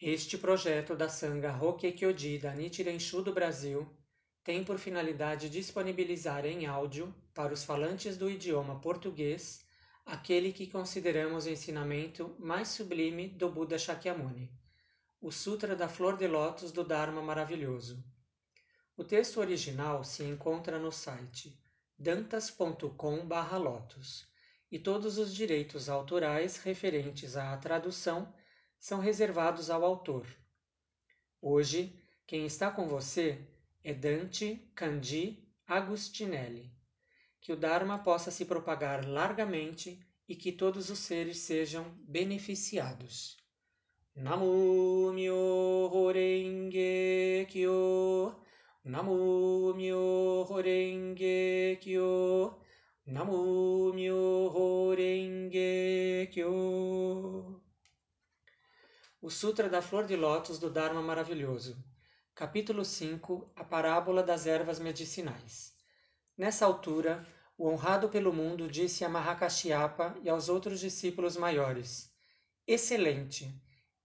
Este projeto da Sangha Hokkekyoji da Nichiren Shu do Brasil tem por finalidade disponibilizar em áudio, para os falantes do idioma português, aquele que consideramos o ensinamento mais sublime do Buda Shakyamuni, o Sutra da Flor de Lótus do Dharma Maravilhoso. O texto original se encontra no site dantas.com/lotus e todos os direitos autorais referentes à tradução são reservados ao autor. Hoje, quem está com você é Dante Candi Agustinelli. Que o Dharma possa se propagar largamente e que todos os seres sejam beneficiados. Namu Myoho Renge Kyo Namu Myoho Renge Kyo Namu Myoho Renge Kyo o Sutra da Flor de Lótus do Dharma Maravilhoso. Capítulo 5 A Parábola das Ervas Medicinais. Nessa altura, o honrado pelo mundo disse a Mahakashyapa e aos outros discípulos maiores: Excelente,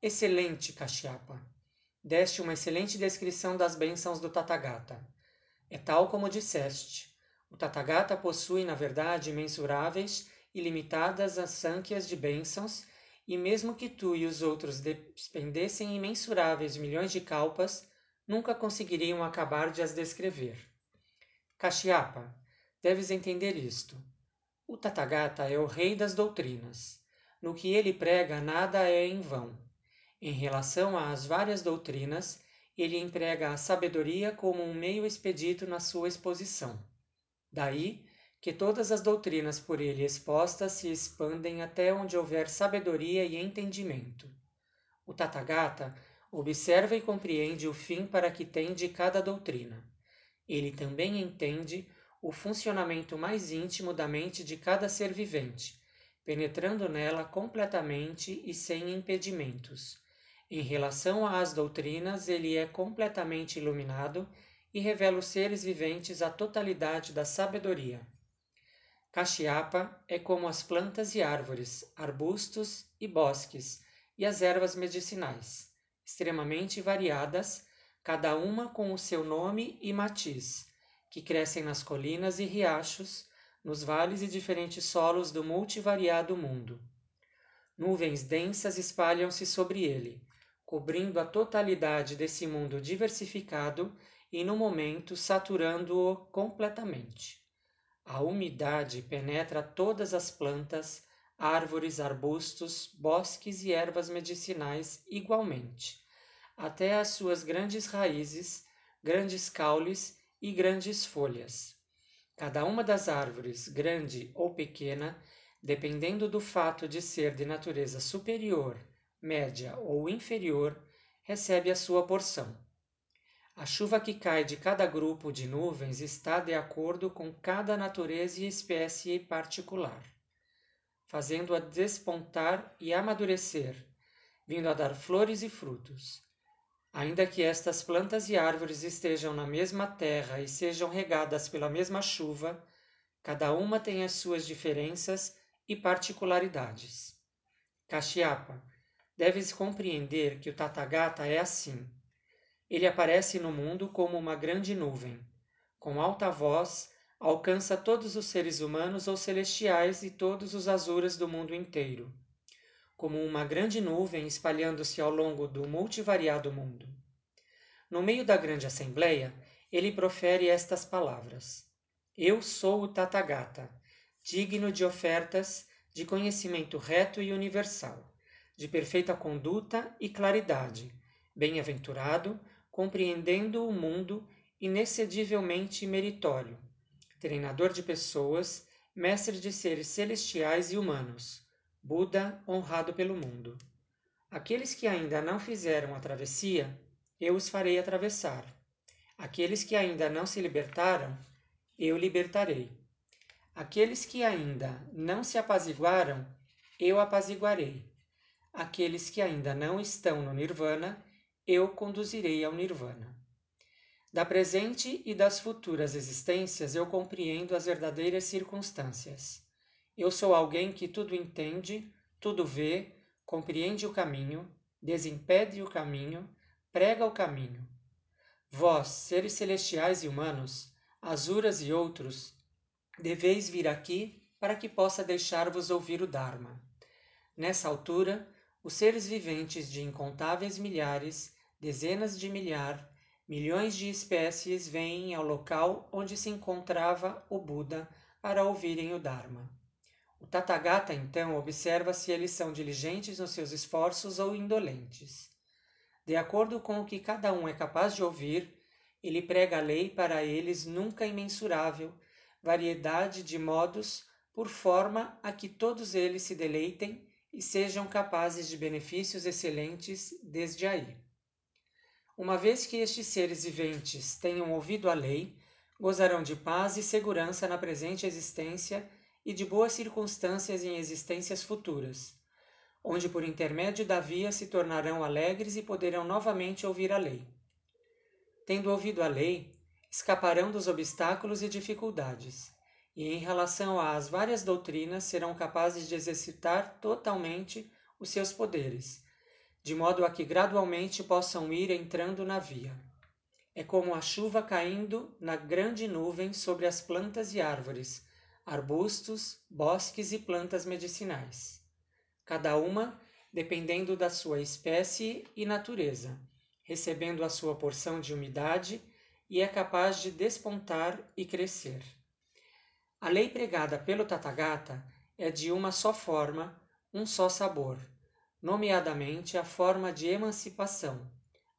excelente Kashyapa. Deste uma excelente descrição das bênçãos do Tathagata. É tal como disseste. O Tathagata possui, na verdade, imensuráveis limitadas as sânquias de bênçãos e mesmo que tu e os outros despendessem imensuráveis milhões de calpas, nunca conseguiriam acabar de as descrever. Kashyapa, deves entender isto. O Tathagata é o rei das doutrinas. No que ele prega, nada é em vão. Em relação às várias doutrinas, ele emprega a sabedoria como um meio expedito na sua exposição. Daí que todas as doutrinas por ele expostas se expandem até onde houver sabedoria e entendimento. O Tathagata observa e compreende o fim para que tende cada doutrina. Ele também entende o funcionamento mais íntimo da mente de cada ser vivente, penetrando nela completamente e sem impedimentos. Em relação às doutrinas, ele é completamente iluminado e revela aos seres viventes a totalidade da sabedoria. Caxiapa é como as plantas e árvores, arbustos e bosques, e as ervas medicinais, extremamente variadas, cada uma com o seu nome e matiz, que crescem nas colinas e riachos, nos vales e diferentes solos do multivariado mundo. Nuvens densas espalham-se sobre ele, cobrindo a totalidade desse mundo diversificado e, no momento, saturando-o completamente. A umidade penetra todas as plantas, árvores, arbustos, bosques e ervas medicinais igualmente, até as suas grandes raízes, grandes caules e grandes folhas. Cada uma das árvores, grande ou pequena, dependendo do fato de ser de natureza superior, média ou inferior, recebe a sua porção. A chuva que cai de cada grupo de nuvens está de acordo com cada natureza e espécie particular, fazendo-a despontar e amadurecer, vindo a dar flores e frutos. Ainda que estas plantas e árvores estejam na mesma terra e sejam regadas pela mesma chuva, cada uma tem as suas diferenças e particularidades. Kashyapa, deves compreender que o Tathagata é assim ele aparece no mundo como uma grande nuvem. Com alta voz, alcança todos os seres humanos ou celestiais e todos os azuras do mundo inteiro, como uma grande nuvem espalhando-se ao longo do multivariado mundo. No meio da grande assembleia, ele profere estas palavras: Eu sou o Tathagata, digno de ofertas de conhecimento reto e universal, de perfeita conduta e claridade, bem-aventurado, compreendendo o mundo inexcedivelmente meritório, treinador de pessoas, mestre de seres celestiais e humanos, Buda honrado pelo mundo. Aqueles que ainda não fizeram a travessia, eu os farei atravessar. Aqueles que ainda não se libertaram, eu libertarei. Aqueles que ainda não se apaziguaram, eu apaziguarei. Aqueles que ainda não estão no Nirvana, eu conduzirei ao Nirvana. Da presente e das futuras existências eu compreendo as verdadeiras circunstâncias. Eu sou alguém que tudo entende, tudo vê, compreende o caminho, desimpede o caminho, prega o caminho. Vós, seres celestiais e humanos, Asuras e outros, deveis vir aqui para que possa deixar-vos ouvir o Dharma. Nessa altura, os seres viventes de incontáveis milhares, dezenas de milhar, milhões de espécies vêm ao local onde se encontrava o Buda para ouvirem o Dharma. O Tathagata, então, observa se eles são diligentes nos seus esforços ou indolentes. De acordo com o que cada um é capaz de ouvir, ele prega a lei para eles nunca imensurável, variedade de modos, por forma a que todos eles se deleitem e sejam capazes de benefícios excelentes desde aí. Uma vez que estes seres viventes tenham ouvido a lei, gozarão de paz e segurança na presente existência e de boas circunstâncias em existências futuras, onde por intermédio da via se tornarão alegres e poderão novamente ouvir a lei. Tendo ouvido a lei, escaparão dos obstáculos e dificuldades, e em relação às várias doutrinas serão capazes de exercitar totalmente os seus poderes, de modo a que gradualmente possam ir entrando na via. É como a chuva caindo na grande nuvem sobre as plantas e árvores, arbustos, bosques e plantas medicinais, cada uma dependendo da sua espécie e natureza, recebendo a sua porção de umidade e é capaz de despontar e crescer. A lei pregada pelo Tathagata é de uma só forma, um só sabor, nomeadamente a forma de emancipação,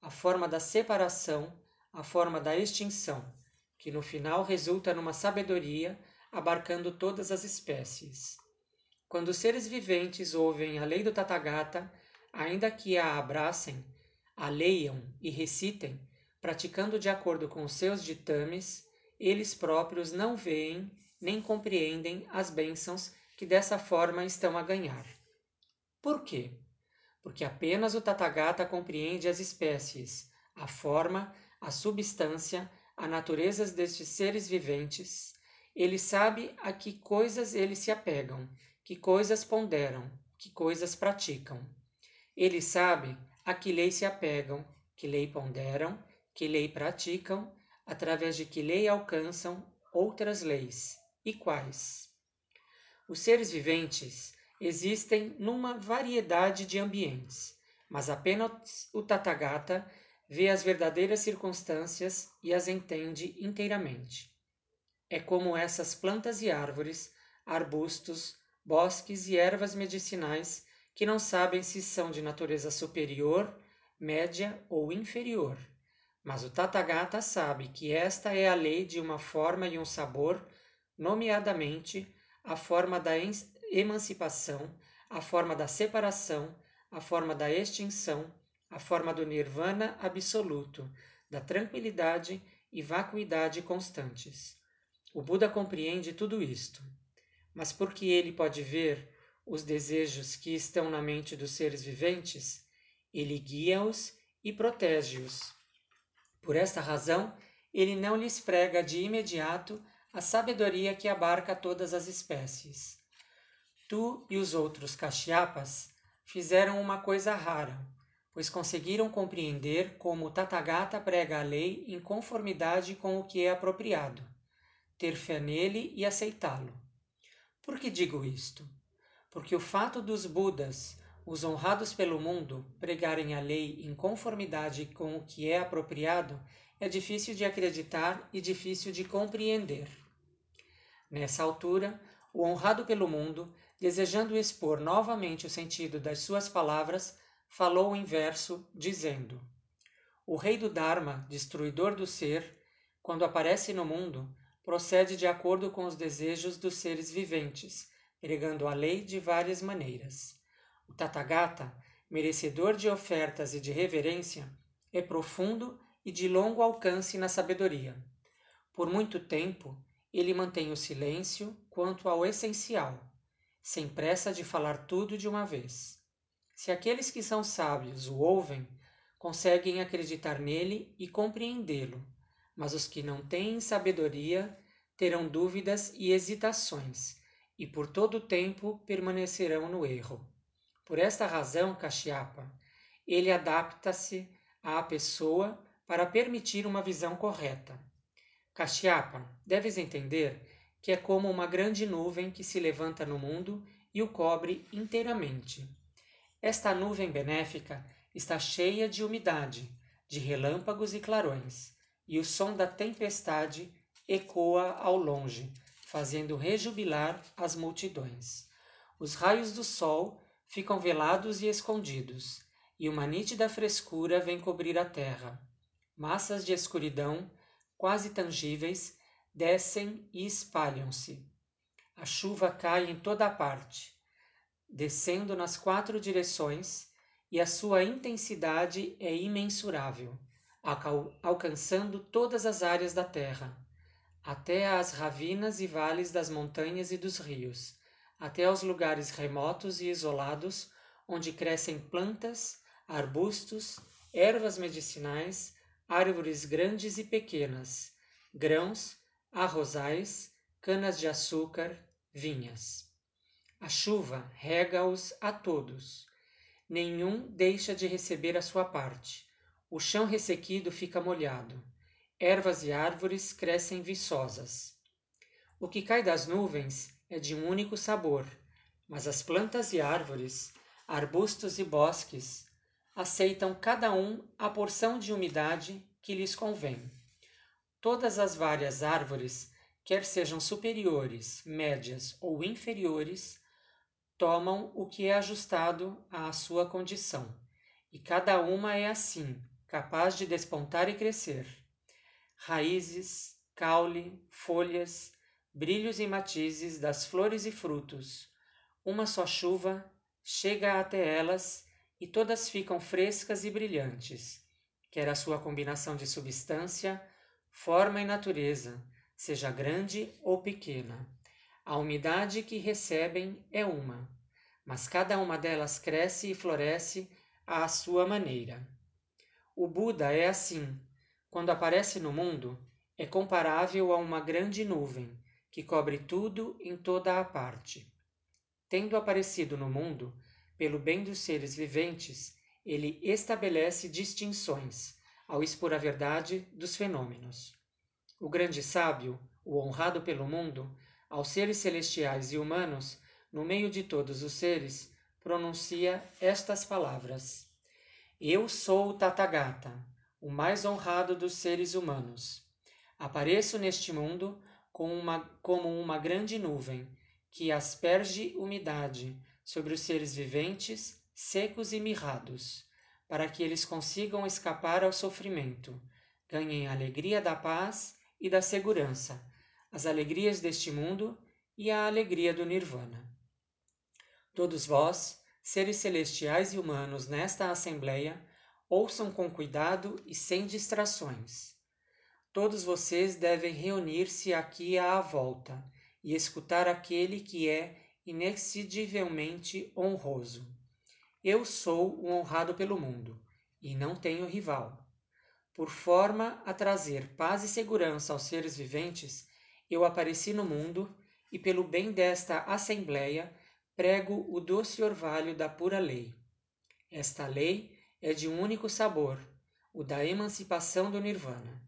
a forma da separação, a forma da extinção, que no final resulta numa sabedoria abarcando todas as espécies. Quando os seres viventes ouvem a lei do Tathagata, ainda que a abracem, a leiam e recitem, praticando de acordo com os seus ditames, eles próprios não veem nem compreendem as bênçãos que dessa forma estão a ganhar. Por quê? Porque apenas o Tathagata compreende as espécies, a forma, a substância, a natureza destes seres viventes. Ele sabe a que coisas eles se apegam, que coisas ponderam, que coisas praticam. Ele sabe a que lei se apegam, que lei ponderam, que lei praticam, através de que lei alcançam outras leis, e quais. Os seres viventes existem numa variedade de ambientes, mas apenas o Tathagata vê as verdadeiras circunstâncias e as entende inteiramente. É como essas plantas e árvores, arbustos, bosques e ervas medicinais que não sabem se são de natureza superior, média ou inferior. Mas o Tathagata sabe que esta é a lei de uma forma e um sabor, nomeadamente a forma da emancipação, a forma da separação, a forma da extinção, a forma do nirvana absoluto, da tranquilidade e vacuidade constantes. O Buda compreende tudo isto, mas porque ele pode ver os desejos que estão na mente dos seres viventes, ele guia-os e protege-os. Por esta razão, ele não lhes prega de imediato a sabedoria que abarca todas as espécies. Tu e os outros Kashyyapas fizeram uma coisa rara, pois conseguiram compreender como o Tathagata prega a lei em conformidade com o que é apropriado, ter fé nele e aceitá-lo. Por que digo isto? Porque o fato dos Budas, os honrados pelo mundo, pregarem a lei em conformidade com o que é apropriado é difícil de acreditar e difícil de compreender. Nessa altura, o honrado pelo mundo desejando expor novamente o sentido das suas palavras, falou em verso, dizendo: O rei do Dharma, destruidor do ser, quando aparece no mundo, procede de acordo com os desejos dos seres viventes, pregando a lei de várias maneiras. O Tathagata, merecedor de ofertas e de reverência, é profundo e de longo alcance na sabedoria. Por muito tempo, ele mantém o silêncio quanto ao essencial sem pressa de falar tudo de uma vez. Se aqueles que são sábios o ouvem, conseguem acreditar nele e compreendê-lo, mas os que não têm sabedoria terão dúvidas e hesitações, e por todo o tempo permanecerão no erro. Por esta razão, Kashyapa, ele adapta-se à pessoa para permitir uma visão correta. Kashyapa, deves entender que é como uma grande nuvem que se levanta no mundo e o cobre inteiramente. Esta nuvem benéfica está cheia de umidade, de relâmpagos e clarões, e o som da tempestade ecoa ao longe, fazendo rejubilar as multidões. Os raios do sol ficam velados e escondidos, e uma nítida frescura vem cobrir a terra. Massas de escuridão, quase tangíveis, descem e espalham-se. A chuva cai em toda parte, descendo nas quatro direções, e a sua intensidade é imensurável, alcançando todas as áreas da terra, até às ravinas e vales das montanhas e dos rios, até aos lugares remotos e isolados onde crescem plantas, arbustos, ervas medicinais, árvores grandes e pequenas, grãos, arrozais, canas de açúcar, vinhas. A chuva rega-os a todos. Nenhum deixa de receber a sua parte. O chão ressequido fica molhado. Ervas e árvores crescem viçosas. O que cai das nuvens é de um único sabor, mas as plantas e árvores, arbustos e bosques aceitam cada um a porção de umidade que lhes convém. Todas as várias árvores, quer sejam superiores, médias ou inferiores, tomam o que é ajustado à sua condição, e cada uma é assim, capaz de despontar e crescer. Raízes, caule, folhas, brilhos e matizes das flores e frutos. Uma só chuva chega até elas e todas ficam frescas e brilhantes, quer a sua combinação de substância, forma e natureza seja grande ou pequena. A umidade que recebem é uma, mas cada uma delas cresce e floresce à sua maneira. O Buda é assim. Quando aparece no mundo, é comparável a uma grande nuvem que cobre tudo em toda a parte. Tendo aparecido no mundo, pelo bem dos seres viventes, ele estabelece distinções ao expor a verdade dos fenômenos. O grande sábio, o honrado pelo mundo, aos seres celestiais e humanos, no meio de todos os seres, pronuncia estas palavras: Eu sou o Tathagata, o mais honrado dos seres humanos. Apareço neste mundo com uma, como uma grande nuvem que asperge umidade sobre os seres viventes, secos e mirrados, para que eles consigam escapar ao sofrimento, ganhem a alegria da paz e da segurança, as alegrias deste mundo e a alegria do Nirvana. Todos vós, seres celestiais e humanos nesta Assembleia, ouçam com cuidado e sem distrações Todos vocês devem reunir-se aqui à volta e escutar aquele que é inexcedivelmente honroso. Eu sou o honrado pelo mundo e não tenho rival. Por forma a trazer paz e segurança aos seres viventes, eu apareci no mundo e, pelo bem desta Assembleia, prego o doce orvalho da pura lei. Esta lei é de um único sabor, o da emancipação do Nirvana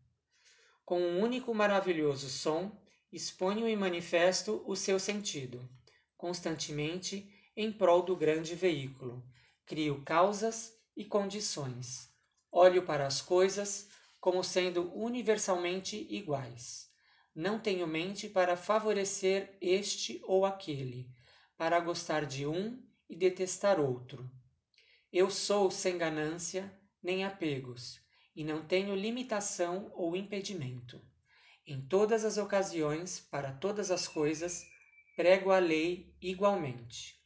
com um único maravilhoso som, exponho e manifesto o seu sentido, constantemente em prol do grande veículo. Crio causas e condições. Olho para as coisas como sendo universalmente iguais. Não tenho mente para favorecer este ou aquele, para gostar de um e detestar outro. Eu sou sem ganância nem apegos e não tenho limitação ou impedimento. Em todas as ocasiões, para todas as coisas, prego a lei igualmente.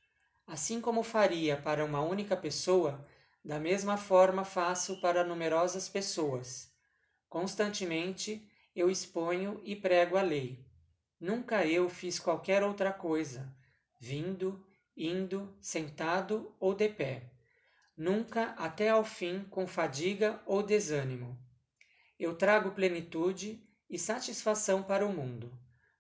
Assim como faria para uma única pessoa, da mesma forma faço para numerosas pessoas. Constantemente eu exponho e prego a lei. Nunca eu fiz qualquer outra coisa, vindo, indo, sentado ou de pé nunca até ao fim com fadiga ou desânimo. Eu trago plenitude e satisfação para o mundo,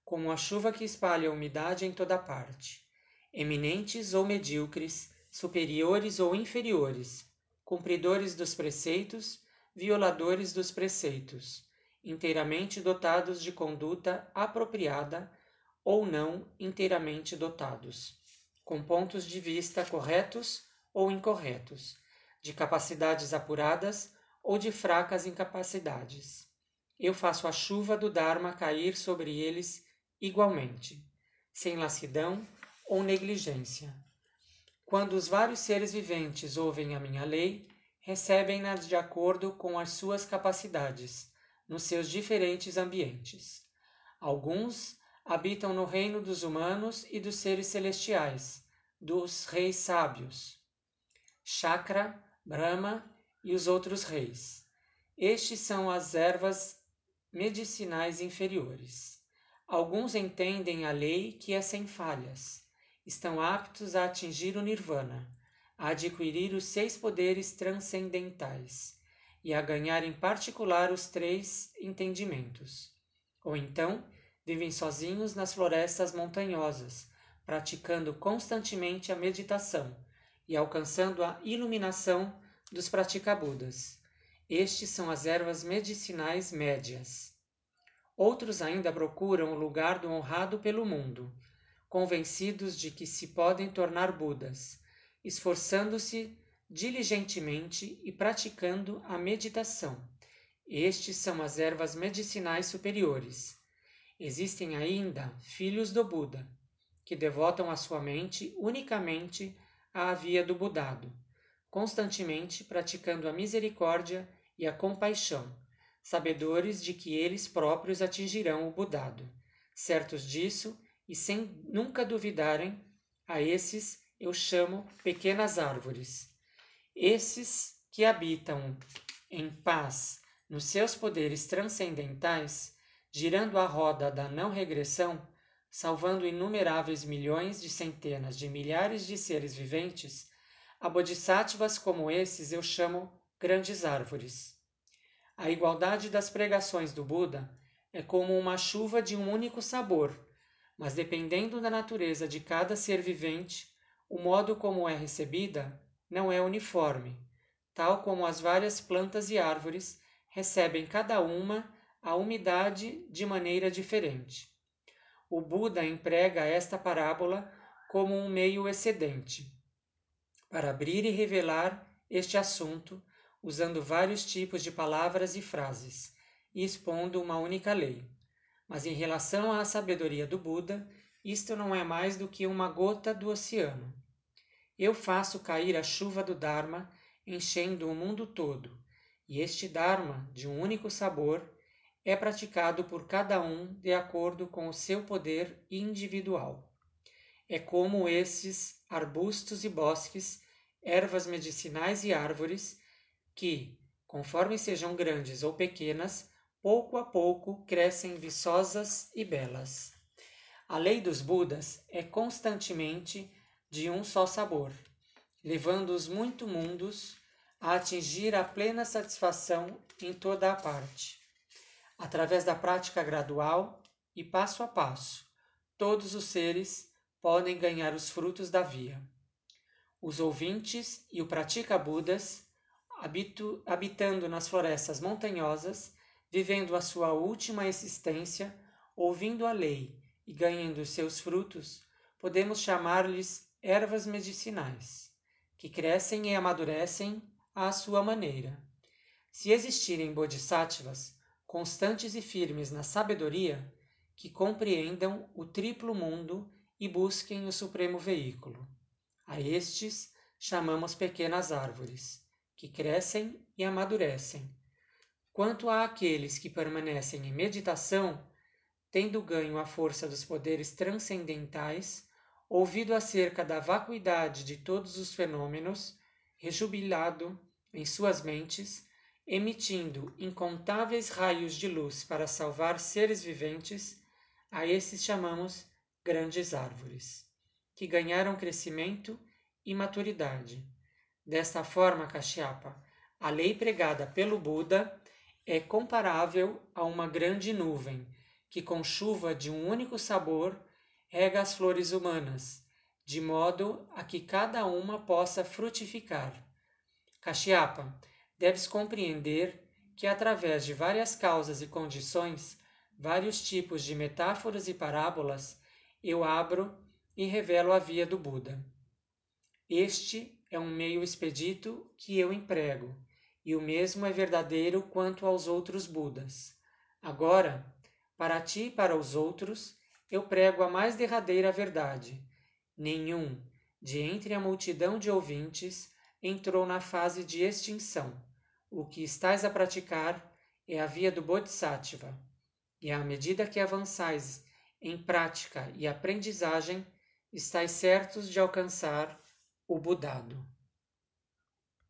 como a chuva que espalha a umidade em toda parte. Eminentes ou medíocres, superiores ou inferiores, cumpridores dos preceitos, violadores dos preceitos, inteiramente dotados de conduta apropriada ou não inteiramente dotados, com pontos de vista corretos ou incorretos, de capacidades apuradas ou de fracas incapacidades. Eu faço a chuva do Dharma cair sobre eles igualmente, sem lassidão ou negligência. Quando os vários seres viventes ouvem a minha lei, recebem-na de acordo com as suas capacidades, nos seus diferentes ambientes. Alguns habitam no reino dos humanos e dos seres celestiais, dos reis sábios, Chakra, Brahma e os outros reis. Estes são as ervas medicinais inferiores. Alguns entendem a lei que é sem falhas, estão aptos a atingir o nirvana, a adquirir os seis poderes transcendentais e a ganhar em particular os três entendimentos. Ou então, vivem sozinhos nas florestas montanhosas, praticando constantemente a meditação e alcançando a iluminação dos praticabudas. Estes são as ervas medicinais médias. Outros ainda procuram o lugar do honrado pelo mundo, convencidos de que se podem tornar Budas, esforçando-se diligentemente e praticando a meditação. Estes são as ervas medicinais superiores. Existem ainda filhos do Buda, que devotam a sua mente unicamente à via do Budado, constantemente praticando a misericórdia e a compaixão, sabedores de que eles próprios atingirão o Budado. Certos disso e sem nunca duvidarem, a esses eu chamo pequenas árvores. Esses que habitam em paz nos seus poderes transcendentais, girando a roda da não regressão, salvando inumeráveis milhões de centenas de milhares de seres viventes, a bodhisattvas como esses eu chamo grandes árvores. A igualdade das pregações do Buda é como uma chuva de um único sabor, mas dependendo da natureza de cada ser vivente, o modo como é recebida não é uniforme, tal como as várias plantas e árvores recebem cada uma a umidade de maneira diferente. O Buda emprega esta parábola como um meio excedente para abrir e revelar este assunto usando vários tipos de palavras e frases, e expondo uma única lei. Mas em relação à sabedoria do Buda, isto não é mais do que uma gota do oceano. Eu faço cair a chuva do Dharma, enchendo o mundo todo, e este Dharma, de um único sabor, é praticado por cada um de acordo com o seu poder individual. É como esses arbustos e bosques, ervas medicinais e árvores que, conforme sejam grandes ou pequenas, pouco a pouco crescem viçosas e belas. A lei dos Budas é constantemente de um só sabor, levando os muito mundos a atingir a plena satisfação em toda a parte. Através da prática gradual e passo a passo, todos os seres podem ganhar os frutos da via. Os ouvintes e o pratica Budas habitando nas florestas montanhosas, vivendo a sua última existência, ouvindo a lei e ganhando seus frutos, podemos chamar-lhes ervas medicinais, que crescem e amadurecem à sua maneira. Se existirem bodhisattvas constantes e firmes na sabedoria, que compreendam o triplo mundo e busquem o supremo veículo. A estes chamamos pequenas árvores que crescem e amadurecem. Quanto àqueles que permanecem em meditação, tendo ganho a força dos poderes transcendentais, ouvido acerca da vacuidade de todos os fenômenos, rejubilado em suas mentes, emitindo incontáveis raios de luz para salvar seres viventes, a esses chamamos grandes árvores, que ganharam crescimento e maturidade. Desta forma, Kashyapa, a lei pregada pelo Buda é comparável a uma grande nuvem que, com chuva de um único sabor, rega as flores humanas, de modo a que cada uma possa frutificar. Kashyapa, deves compreender que através de várias causas e condições, vários tipos de metáforas e parábolas, eu abro e revelo a via do Buda. Este é um meio expedito que eu emprego, e o mesmo é verdadeiro quanto aos outros Budas. Agora, para ti e para os outros, eu prego a mais derradeira verdade. Nenhum, de entre a multidão de ouvintes, entrou na fase de extinção. O que estás a praticar é a via do Bodhisattva. E à medida que avançais em prática e aprendizagem, estáis certos de alcançar o Budado.